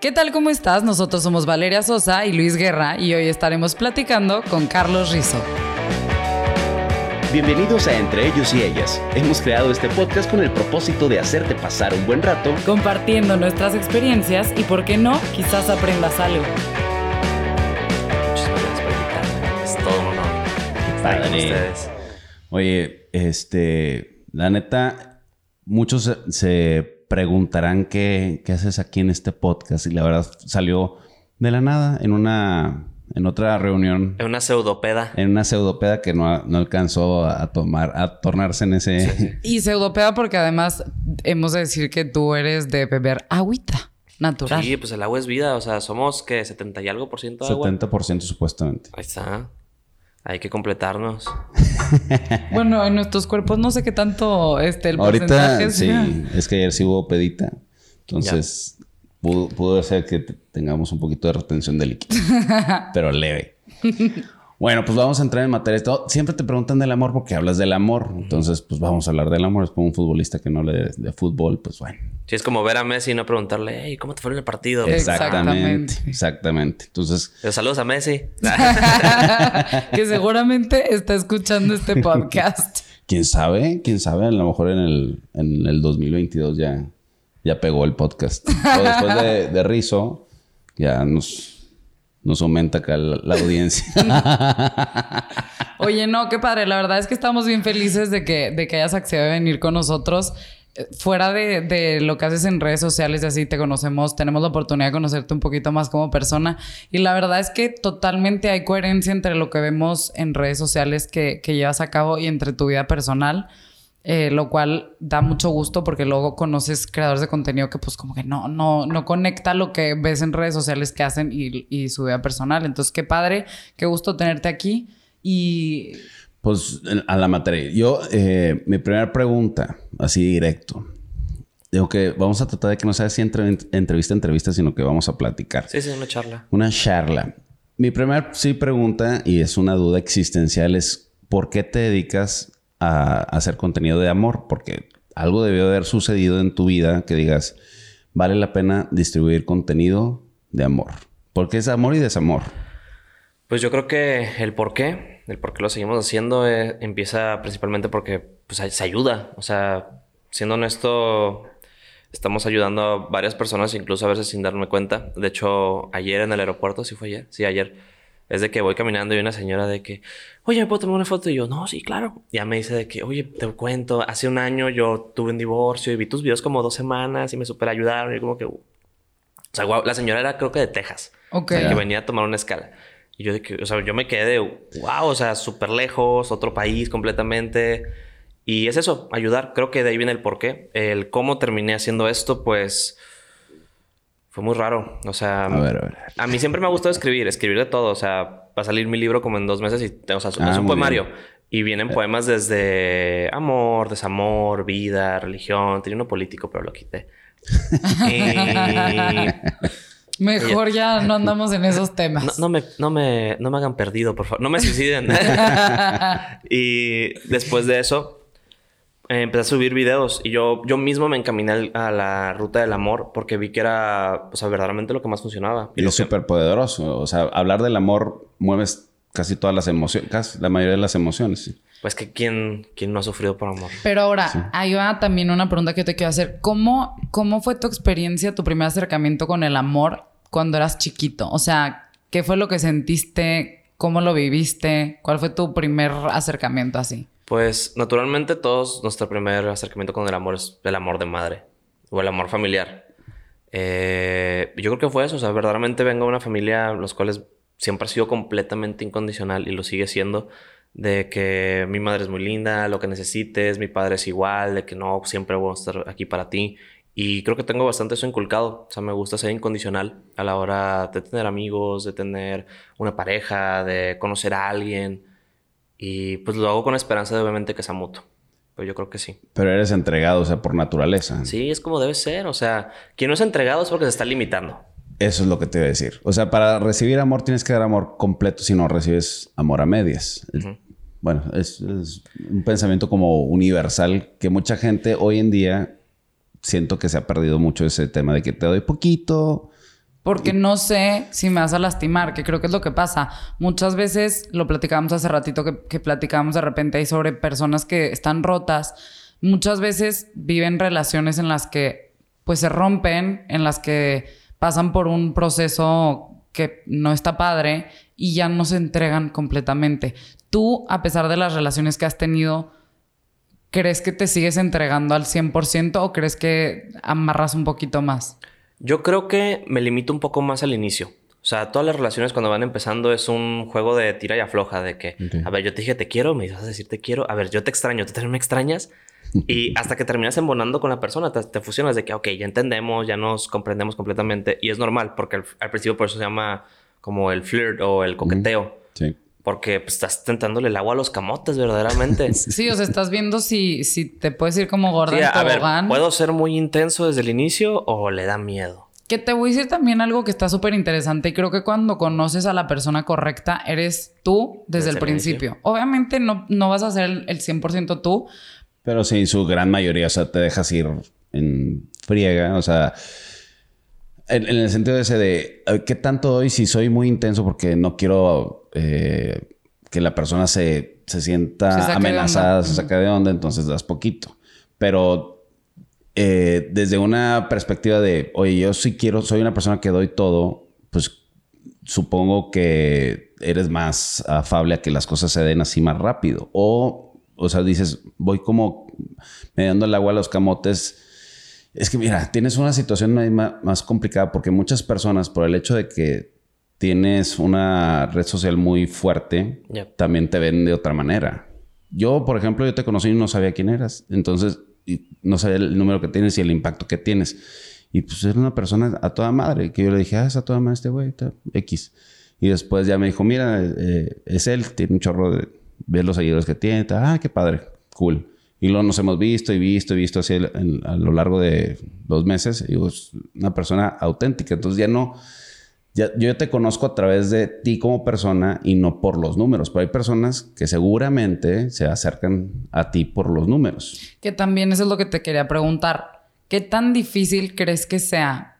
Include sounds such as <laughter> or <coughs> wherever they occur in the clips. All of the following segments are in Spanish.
¿Qué tal? ¿Cómo estás? Nosotros somos Valeria Sosa y Luis Guerra y hoy estaremos platicando con Carlos Rizo. Bienvenidos a Entre ellos y ellas. Hemos creado este podcast con el propósito de hacerte pasar un buen rato compartiendo nuestras experiencias y, por qué no, quizás aprendas algo. Muchísimas gracias por invitarme. Es todo un honor estar con ustedes. Oye, este, la neta, muchos se, se preguntarán qué, qué haces aquí en este podcast y la verdad salió de la nada en una en otra reunión. En una pseudopeda. En una pseudopeda que no, no alcanzó a tomar, a tornarse en ese. <laughs> Y pseudopeda porque además hemos de decir que tú eres de beber agüita natural. Sí, pues el agua es vida. O sea, somos que 70 y algo por ciento de agua. 70% supuestamente. Ahí está. Hay que completarnos. <laughs> bueno, en nuestros cuerpos no sé qué tanto este el Ahorita porcentaje sí, es que ayer sí hubo pedita. Entonces pudo, pudo ser que tengamos un poquito de retención de líquido. <laughs> pero leve. <laughs> Bueno, pues vamos a entrar en materia. Todo- Siempre te preguntan del amor porque hablas del amor. Entonces, pues vamos a hablar del amor. Es como un futbolista que no le de, de fútbol, pues bueno. Sí, es como ver a Messi y no preguntarle, hey, ¿cómo te fue en el partido? Exactamente. Exactamente. Exactamente. Entonces, Pero saludos a Messi. <laughs> que seguramente está escuchando este <laughs> podcast. quién sabe, quién sabe, a lo mejor en el, en el 2022 ya, ya pegó el podcast. O después de, de Rizo, ya nos, nos aumenta acá la, la audiencia. Oye, no, qué padre. La verdad es que estamos bien felices de que, de que hayas accedido a venir con nosotros. Eh, Fuera de, de lo que haces en redes sociales y así te conocemos, tenemos la oportunidad de conocerte un poquito más como persona. Y la verdad es que totalmente hay coherencia entre lo que vemos en redes sociales que, que llevas a cabo y entre tu vida personal. Eh, lo cual da mucho gusto porque luego conoces creadores de contenido que pues como que no, no, no conecta lo que ves en redes sociales que hacen y, y su vida personal. Entonces, qué padre, qué gusto tenerte aquí. Y Pues en- a la materia. Yo, eh, mi primera pregunta, así directo. Digo que vamos a tratar de que no sea así entre, entrevista entrevista, sino que vamos a platicar. Sí, sí, una charla. Una charla. Mi primera sí pregunta, y es una duda existencial, es ¿por qué te dedicas a, hacer contenido de amor? Porque algo debió de haber sucedido en tu vida que digas, vale la pena distribuir contenido de amor. Porque es amor y desamor. Pues yo creo que el por qué, el por qué lo seguimos haciendo, eh, empieza principalmente porque pues, se ayuda. O sea, siendo honesto, estamos ayudando a varias personas, incluso a veces sin darme cuenta. De hecho, ayer en el aeropuerto, ¿sí fue ayer? Sí, ayer. Es de que voy caminando y una señora de que, oye, ¿me puedo tomar una foto? Y yo, no, sí, claro. Ya me dice de que, oye, te cuento, hace un año yo tuve un divorcio y vi tus videos como dos semanas y me super ayudaron. Y como que, o sea, guau, la señora era creo que de Texas. Ok. O sea, que venía a tomar una escala. Y yo de que, o sea, yo me quedé wow, o sea, súper lejos, otro país completamente. Y es eso, ayudar. Creo que de ahí viene el porqué. El cómo terminé haciendo esto, pues fue muy raro. O sea, A ver, a ver. a mí siempre me ha gustado escribir, escribir de todo. O sea, va a salir mi libro como en dos meses y, o sea, Ah, es un muy poemario. bien. Y vienen poemas desde amor, desamor, vida, religión. Tenía uno político, pero lo quité. <laughs> y <laughs> mejor ya no andamos en esos temas. no, no me, no, me, no me hagan perdido, por favor. No me suiciden. <laughs> y después de eso, eh, empecé a subir videos. Y yo, yo mismo me encaminé a la ruta del amor porque vi que era, o sea, verdaderamente lo que más funcionaba. Y lo es que- súper poderoso. O sea, hablar del amor mueves casi todas las emociones, casi la mayoría de las emociones. sí. Pues que ¿quién, quién no ha sufrido por amor. Pero ahora, ahí va también una pregunta que yo te quiero hacer. ¿Cómo, ¿Cómo fue tu experiencia, tu primer acercamiento con el amor cuando eras chiquito? O sea, ¿qué fue lo que sentiste? ¿Cómo lo viviste? ¿Cuál fue tu primer acercamiento así? Pues naturalmente todos nuestro primer acercamiento con el amor es el amor de madre o el amor familiar. Eh, yo creo que fue eso, o sea, verdaderamente vengo de una familia los cuales siempre ha sido completamente incondicional y lo sigue siendo, de que mi madre es muy linda, lo que necesites, mi padre es igual, de que no, siempre voy a estar aquí para ti. Y creo que tengo bastante eso inculcado. O sea, me gusta ser incondicional a la hora de tener amigos, de tener una pareja, de conocer a alguien. Y pues lo hago con esperanza de obviamente que sea mutuo. Pero yo creo que sí. Pero eres entregado, o sea, por naturaleza. Sí, es como debe ser. O sea, quien no es entregado es porque se está limitando. Eso es lo que te iba a decir. O sea, para recibir amor tienes que dar amor completo, si no recibes amor a medias. Bueno, es, es un pensamiento como universal que mucha gente hoy en día siento que se ha perdido mucho ese tema de que te doy poquito porque no sé si me vas a lastimar, que creo que es lo que pasa. Muchas veces, lo platicábamos hace ratito que, que platicábamos de repente ahí sobre personas que están rotas, muchas veces viven relaciones en las que pues se rompen, en las que pasan por un proceso que no está padre y ya no se entregan completamente. Tú, a pesar de las relaciones que has tenido, ¿crees que te sigues entregando al 100% o crees que amarras un poquito más? Yo creo que me limito un poco más al inicio. O sea, todas las relaciones cuando van empezando es un juego de tira y afloja, de que, a ver, yo te dije te quiero, me ibas a decir te quiero, a ver, yo te extraño, tú también me extrañas. <laughs> y hasta que terminas embonando con la persona, te, fusionas de que, ok, ya entendemos, ya nos comprendemos completamente. Y es normal, porque al, principio por eso se llama como el flirt o el coqueteo. Sí. Porque pues, estás tentándole el agua a los camotes, verdaderamente. <laughs> sí, o sea, estás viendo si, si te puedes ir como gorda en tobogán. ¿puedo ser muy intenso desde el inicio o le da miedo? Que te voy a decir también algo que está súper interesante y creo que cuando conoces a la persona correcta, eres tú desde, el principio. Obviamente no, no vas a ser el, el 100% tú. Pero sí, su gran mayoría, o sea, te dejas ir en friega, o sea... En, el sentido ese de, ¿qué tanto doy si soy muy intenso porque no quiero eh, que la persona se, se sienta amenazada, se saque de onda, entonces das poquito. Pero eh, desde una perspectiva de, oye, yo sí quiero, soy una persona que doy todo, pues supongo que eres más afable a que las cosas se den así más rápido. O, o sea, dices, voy como me dando el agua a los camotes. Es que mira, tienes una situación más, complicada porque muchas personas, por el hecho de que tienes una red social muy fuerte, también te ven de otra manera. Yo, por ejemplo, yo te conocí y no sabía quién eras. Entonces, no sabía el número que tienes y el impacto que tienes. Y pues era una persona a toda madre, que yo le dije, ah, es a toda madre este güey, X. Y después ya me dijo, mira, eh, es él, tiene un chorro de ver los seguidores que tiene, ah, qué padre, cool. Y luego nos hemos visto y visto y visto así a lo largo de dos meses. Y es una persona auténtica. Entonces ya no, yo te conozco a través de ti como persona y no por los números, pero hay personas que seguramente se acercan a ti por los números. Que también eso es lo que te quería preguntar. ¿Qué tan difícil crees que sea?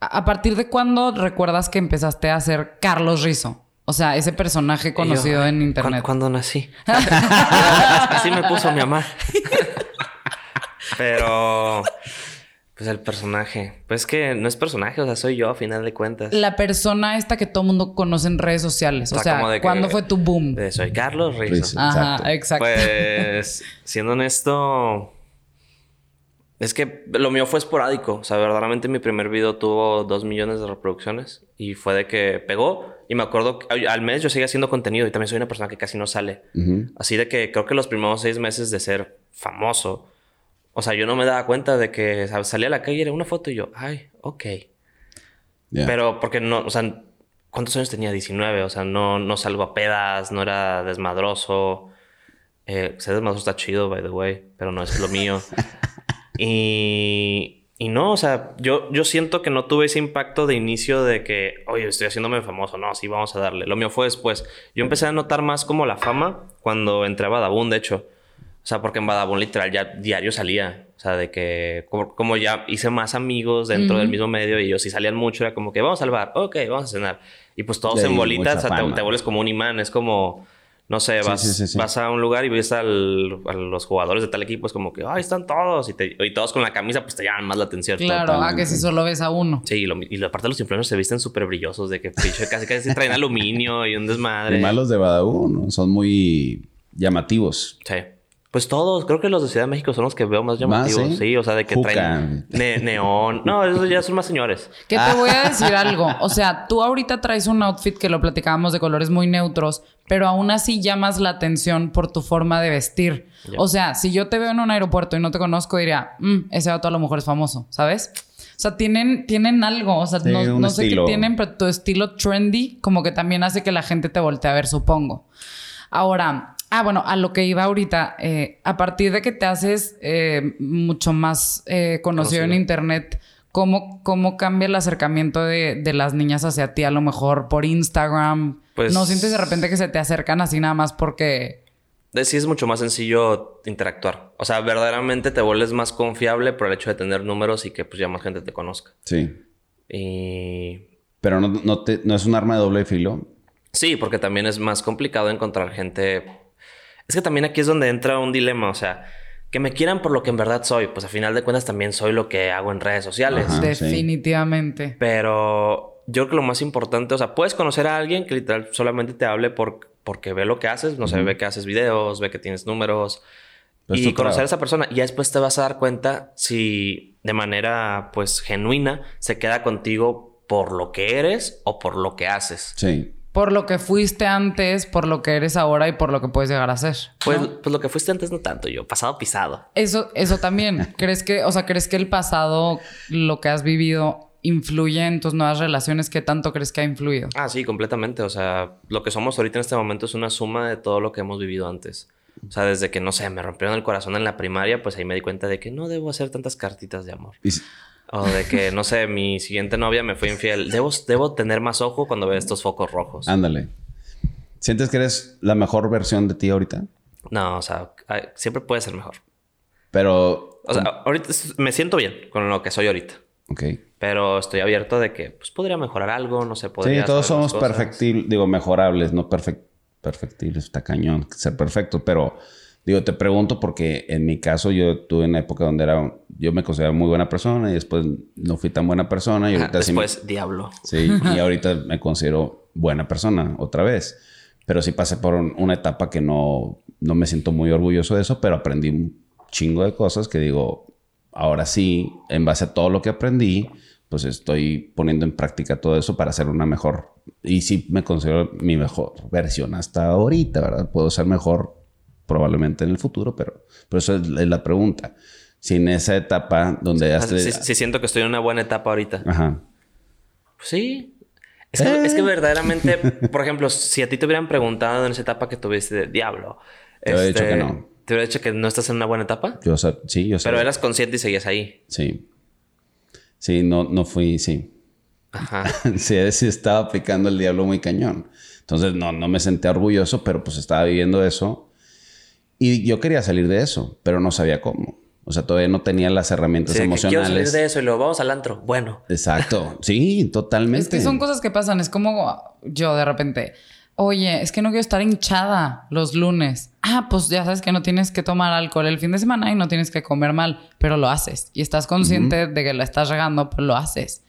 ¿A partir de cuándo recuerdas que empezaste a ser Carlos Rizo? O sea, ese personaje conocido en internet. Cuando nací. <laughs> Así me puso mi mamá. <laughs> Pero pues el personaje. Pues que no es personaje, o sea, soy yo a final de cuentas. La persona esta que todo mundo conoce en redes sociales. O, sea, ¿cuándo fue tu boom? soy Carlos Rizzo. Ajá, exacto. Pues, siendo honesto, es que lo mío fue esporádico. O sea, verdaderamente mi primer video tuvo dos millones de reproducciones y fue de que pegó. Y me acuerdo que al mes yo seguía haciendo contenido y también soy una persona que casi no sale. Así de que creo que los primeros seis meses de ser famoso o sea, yo no me daba cuenta de que salía a la calle, era una foto y yo, ay, ok. Pero porque no, o sea, ¿cuántos años tenía? 19, o sea, no, no salgo a pedas, no era desmadroso. Eh, ser desmadroso está chido, by the way, pero no es lo mío. <laughs> y, y no, o sea, yo, yo siento que no tuve ese impacto de inicio de que, oye, estoy haciéndome famoso. No, sí, vamos a darle. Lo mío fue después. Yo empecé a notar más como la fama cuando entré a Badabun, de hecho. O sea, porque en Badabun literal ya diario salía. O sea, de que como, ya hice más amigos dentro del mismo medio y ellos sí salían mucho, era como que vamos al bar, ok, vamos a cenar. Y pues todos en bolitas, o sea, te, vuelves como un imán. Es como, no sé, vas, vas a un lugar y ves al, a los jugadores de tal equipo, es como que, ay, están todos. Y, y todos con la camisa, pues te llaman más la atención. Claro, a que si solo ves a uno. Sí, y, y aparte los influencers se visten súper brillosos, de que casi casi traen <laughs> aluminio y un desmadre. Y malos de Badabun, son muy llamativos. Sí. Pues todos, creo que los de Ciudad de México son los que veo más llamativos. sí? o sea, de que traen neón. No, esos ya son más señores. Que te voy a decir algo. O sea, tú ahorita traes un outfit que lo platicábamos de colores muy neutros, pero aún así llamas la atención por tu forma de vestir. O sea, si yo te veo en un aeropuerto y no te conozco, diría, mm, ese auto a lo mejor es famoso, ¿sabes? O sea, tienen, tienen algo. O sea, no, no sé qué tienen, pero tu estilo trendy como que también hace que la gente te voltee a ver, supongo. Ahora, Ah, bueno, a lo que iba ahorita, eh, a partir de que te haces eh, mucho más eh, conocido, en Internet, ¿cómo, ¿cómo cambia el acercamiento de, las niñas hacia ti? A lo mejor por Instagram. Pues, ¿No sientes de repente que se te acercan así nada más porque... Sí, es mucho más sencillo interactuar. O sea, verdaderamente te vuelves más confiable por el hecho de tener números y que pues ya más gente te conozca. Sí. Y Pero no, no, te- no es un arma de doble filo. Sí, porque también es más complicado encontrar gente. Es que también aquí es donde entra un dilema, o sea, que me quieran por lo que en verdad soy, pues a final de cuentas también soy lo que hago en redes sociales. Ajá. sí. Definitivamente. Pero yo creo que lo más importante, o sea, puedes conocer a alguien que literal solamente te hable por, porque ve lo que haces, no sé, ve que haces videos, ve que tienes números. Y conocer a esa persona. Y ya después te vas a dar cuenta si de manera, pues, genuina se queda contigo por lo que eres o por lo que haces. Sí. Por lo que fuiste antes, por lo que eres ahora y por lo que puedes llegar a ser. Pues, ¿no? pues lo que fuiste antes no tanto yo, pasado pisado. Eso, eso también. <laughs> ¿Crees que, o sea, crees que el pasado, lo que has vivido, influye en tus nuevas relaciones? ¿Qué tanto crees que ha influido? Ah, sí, completamente. O sea, lo que somos ahorita en este momento es una suma de todo lo que hemos vivido antes. O sea, desde que, no sé, me rompieron el corazón en la primaria, pues ahí me di cuenta de que no debo hacer tantas cartitas de amor. Y si- O de que, no sé, mi siguiente novia me fue infiel. Debo, debo tener más ojo cuando veo estos focos rojos. ándale. ¿Sientes que eres la mejor versión de ti ahorita? No, o sea, siempre puede ser mejor. Pero... O sea, ahorita me siento bien con lo que soy ahorita. Ok. Pero estoy abierto de que, pues, podría mejorar algo, no sé, podría... Sí, todos somos perfectibles, digo, mejorables, no perfect, perfectibles, está cañón ser perfecto, pero digo, te pregunto porque en mi caso yo tuve una época donde era, yo me consideraba muy buena persona y después no fui tan buena persona y Ajá, ahorita sí me- después, diablo. Sí, y <laughs> ahorita me considero buena persona otra vez. Pero sí pasé por un- una etapa que no, no me siento muy orgulloso de eso, pero aprendí un chingo de cosas que digo, ahora sí, en base a todo lo que aprendí, pues estoy poniendo en práctica todo eso para ser una mejor. Y sí me considero mi mejor versión hasta ahorita, ¿verdad? Puedo ser mejor probablemente en el futuro, pero, pero eso es la pregunta. Si en esa etapa donde Ah, sí siento que estoy en una buena etapa ahorita. Ajá. Pues sí. Es que, Eh. es que verdaderamente, <laughs> por ejemplo, si a ti te hubieran preguntado en esa etapa que tuviste de diablo, Te hubiera dicho este, que no. Te hubiera dicho que no estás en una buena etapa. Yo, sa- sí, yo sé. Pero eras consciente y seguías ahí. Sí. Sí, no, no fui, sí. Ajá. <laughs> sí, sí estaba aplicando el diablo muy cañón. Entonces, no, no me sentía orgulloso, pero pues estaba viviendo eso. Y yo quería salir de eso, pero no sabía cómo. O sea, todavía no tenía las herramientas Sí, de que quiero salir emocionales. de eso y luego vamos al antro. Bueno. Exacto. Sí, totalmente. Es que son cosas que pasan. Es como yo de repente, oye, es que no quiero estar hinchada los lunes. Ah, pues ya sabes que no tienes que tomar alcohol el fin de semana y no tienes que comer mal, pero lo haces. Y estás consciente de que la estás regando, pero lo haces.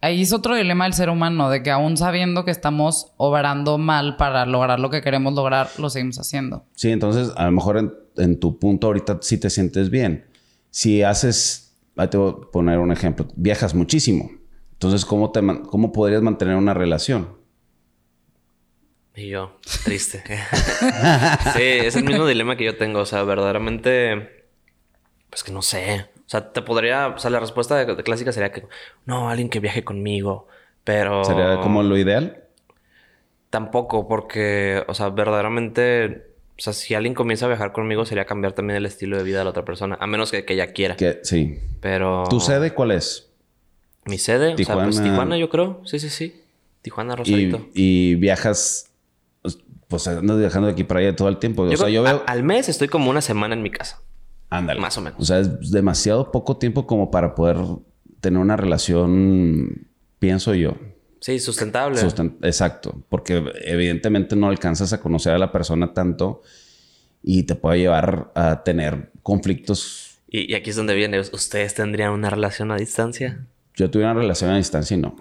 Ahí es otro dilema del ser humano, de que aún sabiendo que estamos obrando mal para lograr lo que queremos lograr, lo seguimos haciendo. Sí, entonces a lo mejor en, en tu punto ahorita sí te sientes bien. Si haces, ahí te voy a poner un ejemplo, viajas muchísimo. Entonces, ¿cómo, te, cómo podrías mantener una relación? Y yo, triste. <laughs> sí, es el mismo dilema que yo tengo. O sea, verdaderamente, pues que no sé. O sea, te podría, o sea, la respuesta de, de clásica sería que no, alguien que viaje conmigo. Pero ¿Sería como lo ideal? tampoco, porque, o sea, verdaderamente, o sea, si alguien comienza a viajar conmigo, sería cambiar también el estilo de vida de la otra persona, a menos que, que ella quiera. Que, sí. Pero. ¿Tu sede cuál es? Mi sede, o sea, pues Tijuana. Yo creo. Sí, sí, sí. Tijuana, Rosarito. y viajas, pues, andas viajando de aquí para allá todo el tiempo. O sea, creo- yo veo... a- al mes estoy como una semana en mi casa. Ándale. más o menos. O sea, es demasiado poco tiempo como para poder tener una relación, pienso yo. Sí, sustentable. Sustent- Exacto, porque evidentemente no alcanzas a conocer a la persona tanto y te puede llevar a tener conflictos. Y, y aquí es donde viene. ¿Ustedes tendrían una relación a distancia? Yo tuve una relación a distancia y no.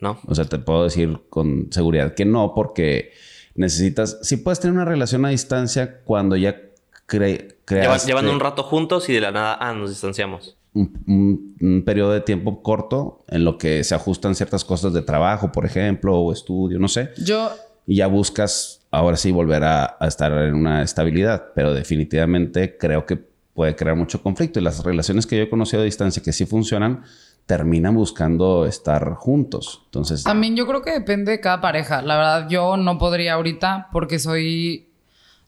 ¿No? O sea, te puedo decir con seguridad que no, porque necesitas, sí puedes tener una relación a distancia cuando ya cre- Llevan, creas llevan un rato juntos y de la nada, ah, nos distanciamos. un, un- un periodo de tiempo corto en lo que se ajustan ciertas cosas de trabajo, por ejemplo, o estudio, no sé. Yo, y ya buscas ahora sí volver a, a estar en una estabilidad, pero definitivamente creo que puede crear mucho conflicto y las relaciones que yo he conocido a distancia que sí funcionan terminan buscando estar juntos. Entonces, También yo creo que depende de cada pareja. La verdad, yo no podría ahorita porque soy.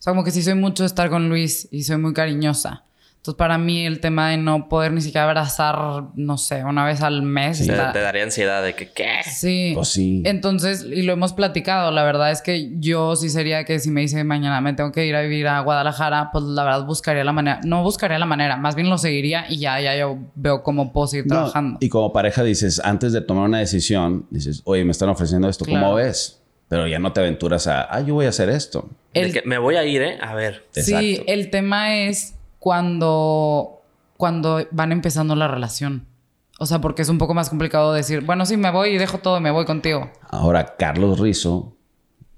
O sea, como que sí soy mucho de estar con Luis y soy muy cariñosa. Entonces, para mí, el tema de no poder ni siquiera abrazar, no sé, una vez al mes. Te, está- te daría ansiedad de que, ¿qué? Sí. Pues sí. Entonces, y lo hemos platicado, la verdad es que yo sí sería que si me dice mañana me tengo que ir a vivir a Guadalajara, pues la verdad buscaría la manera, no buscaría la manera, más bien lo seguiría y ya, ya yo veo cómo puedo seguir No, trabajando. y como pareja dices, antes de tomar una decisión, dices, oye, me están ofreciendo esto, ¿cómo Claro. ves? Pero ya no te aventuras a, ah, yo voy a hacer esto. El- que me voy a ir, ¿eh? A ver. Sí, el tema es cuando, cuando van empezando la relación. O sea, porque es un poco más complicado decir, bueno, sí, me voy y dejo todo y me voy contigo. Ahora, Carlos Rizzo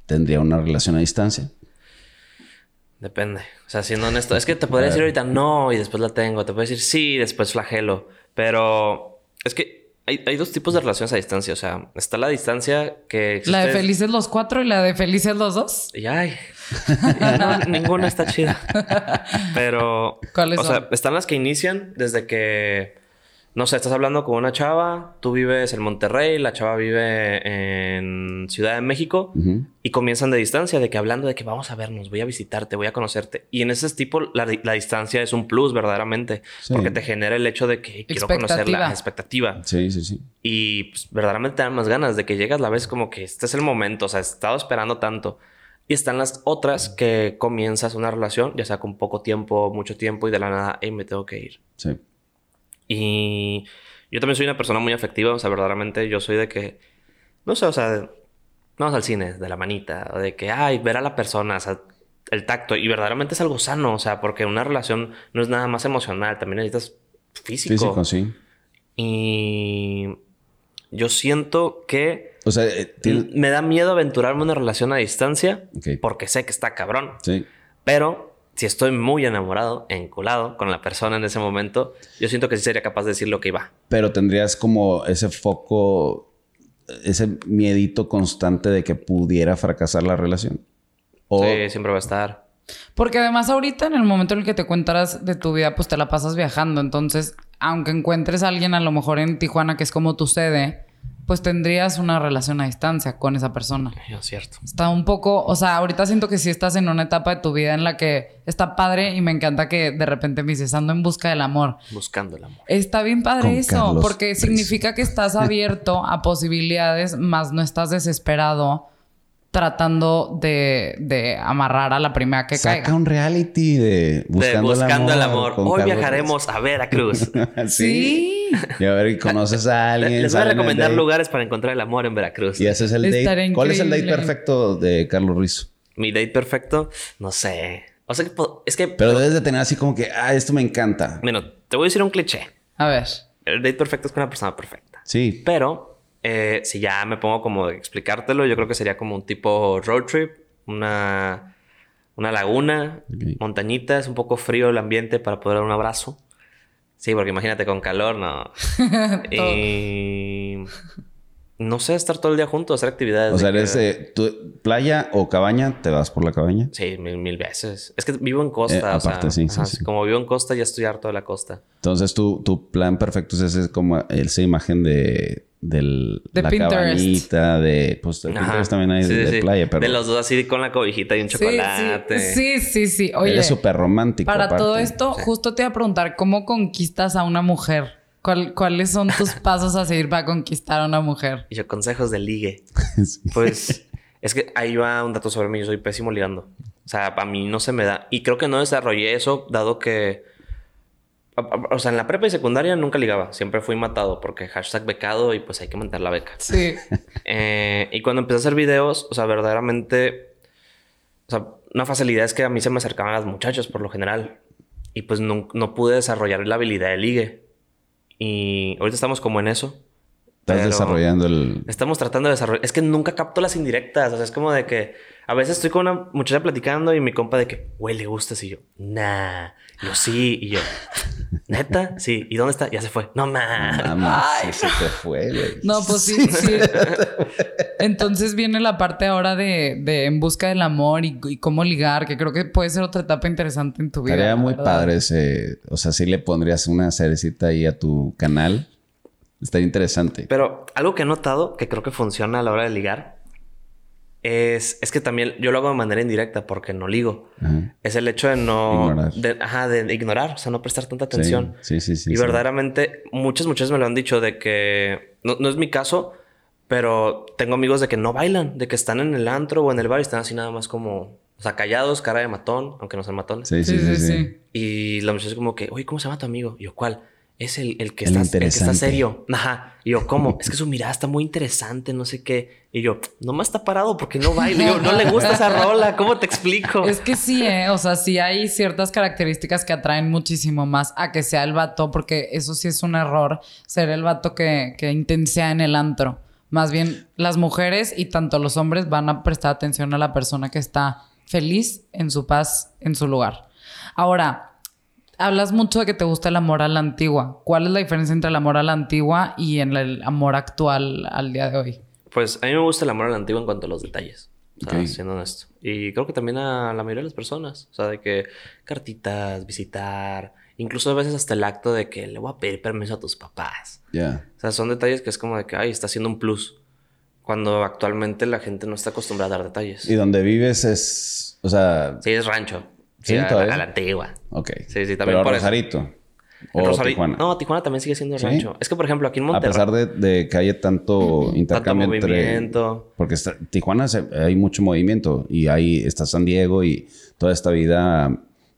tendría una relación a distancia. Depende. O sea, siendo honesto. Es que te podría decir ahorita no y después la tengo. Te puedo decir sí y después flagelo. Pero es que hay, hay dos tipos de relaciones a distancia. O sea, está la distancia que existe... La de felices los cuatro y la de felices los dos. Y ay. <laughs> No, ninguna está chida. <laughs> Pero. ¿Cuáles o sea, están las que inician desde que. No sé, estás hablando con una chava, tú vives en Monterrey, la chava vive en Ciudad de México y comienzan de distancia, de que hablando de que vamos a vernos, voy a visitarte, voy a conocerte. Y en ese tipo la, la distancia es un plus verdaderamente, Sí. porque te genera el hecho de que quiero conocerla, Expectativa. expectativa. Sí, sí, sí. Y pues, verdaderamente te dan más ganas de que llegas la vez como que este es el momento, o sea, he estado esperando tanto. Y están las otras que comienzas una relación, ya sea con poco tiempo, mucho tiempo y de la nada, hey, me tengo que ir. Sí. Y yo también soy una persona muy afectiva, o sea, verdaderamente yo soy de que, no sé, o sea, vamos al cine, de la manita, o de que, ay, ver a la persona, o sea, el tacto, y verdaderamente es algo sano, o sea, porque una relación no es nada más emocional, también necesitas físico. Físico, sí. Y yo siento que O sea, eh, me da miedo aventurarme en una relación a distancia Ok. porque sé que está cabrón. Sí. Pero si estoy muy enamorado, enculado con la persona en ese momento, yo siento que sí sería capaz de decir lo que iba. Pero tendrías como ese foco, ese miedito constante de que pudiera fracasar la relación. O, Sí, siempre va a estar. Porque además ahorita en el momento en el que te cuentas de tu vida, pues te la pasas viajando. Entonces, aunque encuentres a alguien a lo mejor en Tijuana que es como tu sede, pues tendrías una relación a distancia con esa persona. Es cierto. Está un poco, o sea, ahorita siento que sí estás en una etapa de tu vida en la que está padre y me encanta que de repente me dices, ando en busca del amor. Buscando el amor. Está bien padre Con eso, Carlos porque significa que estás <laughs> abierto a posibilidades, más no estás desesperado tratando de, de amarrar a la primera que saca caiga. un reality de Buscando, de buscando el amor. Hoy Carlos viajaremos a Veracruz. <laughs> Sí. Y a ver, y conoces a <laughs> alguien. Les voy a el recomendar lugares para encontrar el amor en Veracruz. Y haces el Estaría date. ¿Cuál es el date perfecto de Carlos Rizzo? Mi date perfecto, no sé. O sea, que es que... Pero debes de tener así como que, ah, esto me encanta. Bueno, te voy a decir un cliché. A ver. El date perfecto es con una persona perfecta. Sí. Pero eh, si ya me pongo como de explicártelo, yo creo que sería como un tipo road trip, una, una laguna, Ok. montañitas, un poco frío el ambiente para poder dar un abrazo. Sí, porque imagínate con calor, no. <laughs> y no sé, estar todo el día juntos, hacer actividades. O sea, que- eres de tu- playa o cabaña, te vas por la cabaña. Sí, mil, mil veces. Es que vivo en costa, Eh, o sea, aparte, sí, sí, ajá, sí. como vivo en costa, ya estoy harto de la costa. Entonces, tu, tu plan perfecto es ese, como esa imagen de, del, De la Pinterest. cabañita, de... Pues de. Pinterest también hay Sí, de, sí. playa, pero... De los dos así con la cobijita y un chocolate. Sí, sí, sí, sí. Oye, Eres súper romántico. para aparte. todo esto, justo te iba a preguntar, ¿cómo conquistas a una mujer? ¿Cuál- ¿Cuáles son tus <laughs> pasos a seguir para conquistar a una mujer? Y yo, consejos de ligue. <laughs> Sí. Pues es que ahí va un dato sobre mí. Yo soy pésimo ligando. O sea, a mí no se me da. Y creo que no desarrollé eso, dado que. O sea, en la prepa y secundaria nunca ligaba. Siempre fui matado porque hashtag becado y pues hay que mantener la beca. Sí. <laughs> Eh, y cuando empecé a hacer videos, o sea, verdaderamente. O sea, una facilidad es que a mí se me acercaban las muchachas por lo general. Y pues no, no pude desarrollar la habilidad de ligue. Y ahorita estamos como en eso. Estás pero- desarrollando el... Estamos tratando de desarrollar. Es que nunca capto las indirectas. O sea, es como de que a veces estoy con una muchacha platicando y mi compa de que, güey, le gustas. Y yo, nah. Y yo, sí. Y yo, neta, sí. ¿Y dónde está? Ya se fue. No más. Ah, ma, sí, se te fue, güey. No, pues sí, sí. Entonces viene la parte ahora de, de en busca del amor y, y cómo ligar, que creo que puede ser otra etapa interesante en tu vida. La muy verdad. padre ese... O sea, si le pondrías una cerecita ahí a tu canal. Estaría interesante. Pero algo que he notado que creo que funciona a la hora de ligar es, es que también yo lo hago de manera indirecta porque no ligo. Ajá. Es el hecho de no... Ignorar. De, ajá, de ignorar, o sea, no prestar tanta atención. Sí, sí, sí. y sí. verdaderamente, muchas muchachas me lo han dicho de que... No, no es mi caso, pero tengo amigos de que no bailan. De que están en el antro o en el bar y están así nada más como... O sea, callados, cara de matón, aunque no sean matones. Sí, sí, sí. sí. Y la muchacha es como que... Oye, ¿cómo se llama tu amigo? Y yo, ¿cuál? Es el, el que El está, el que está serio. Ajá. Y yo, ¿cómo? <laughs> es que su mirada está muy interesante, no sé qué. Y yo, nomás está parado porque no baila. Y yo, no le gusta esa rola. ¿Cómo te explico? Es que sí, ¿eh? O sea, sí hay ciertas características que atraen muchísimo más a que sea el vato, porque eso sí es un error, ser el vato que, que intensea en el antro. Más bien, las mujeres y tanto los hombres van a prestar atención a la persona que está feliz en su paz, en su lugar. Ahora, hablas mucho de que te gusta el amor a la antigua. ¿Cuál es la diferencia entre el amor a la antigua y en el amor actual al día de hoy? Pues a mí me gusta el amor a la antigua en cuanto a los detalles. O sea, Ok. siendo honesto. Y creo que también a la mayoría de las personas. O sea, de que cartitas, visitar. Incluso a veces hasta el acto de que le voy a pedir permiso a tus papás. Ya. O sea, son detalles que es como de que, ay, está haciendo un plus. Cuando actualmente la gente no está acostumbrada a dar detalles. Y donde vives es. O sea. Sí, es rancho. Sí, a, todavía. a la antigua. Ok. Sí, sí, también Pero por. Rosarito. O Tijuana. No, Tijuana también sigue siendo ¿Sí? rancho. Es que, por ejemplo, aquí en A Monterrey. pesar de, de que haya tanto <clears throat> intercambio tanto entre. movimiento. Porque está- Tijuana se- hay mucho movimiento y ahí está San Diego y toda esta vida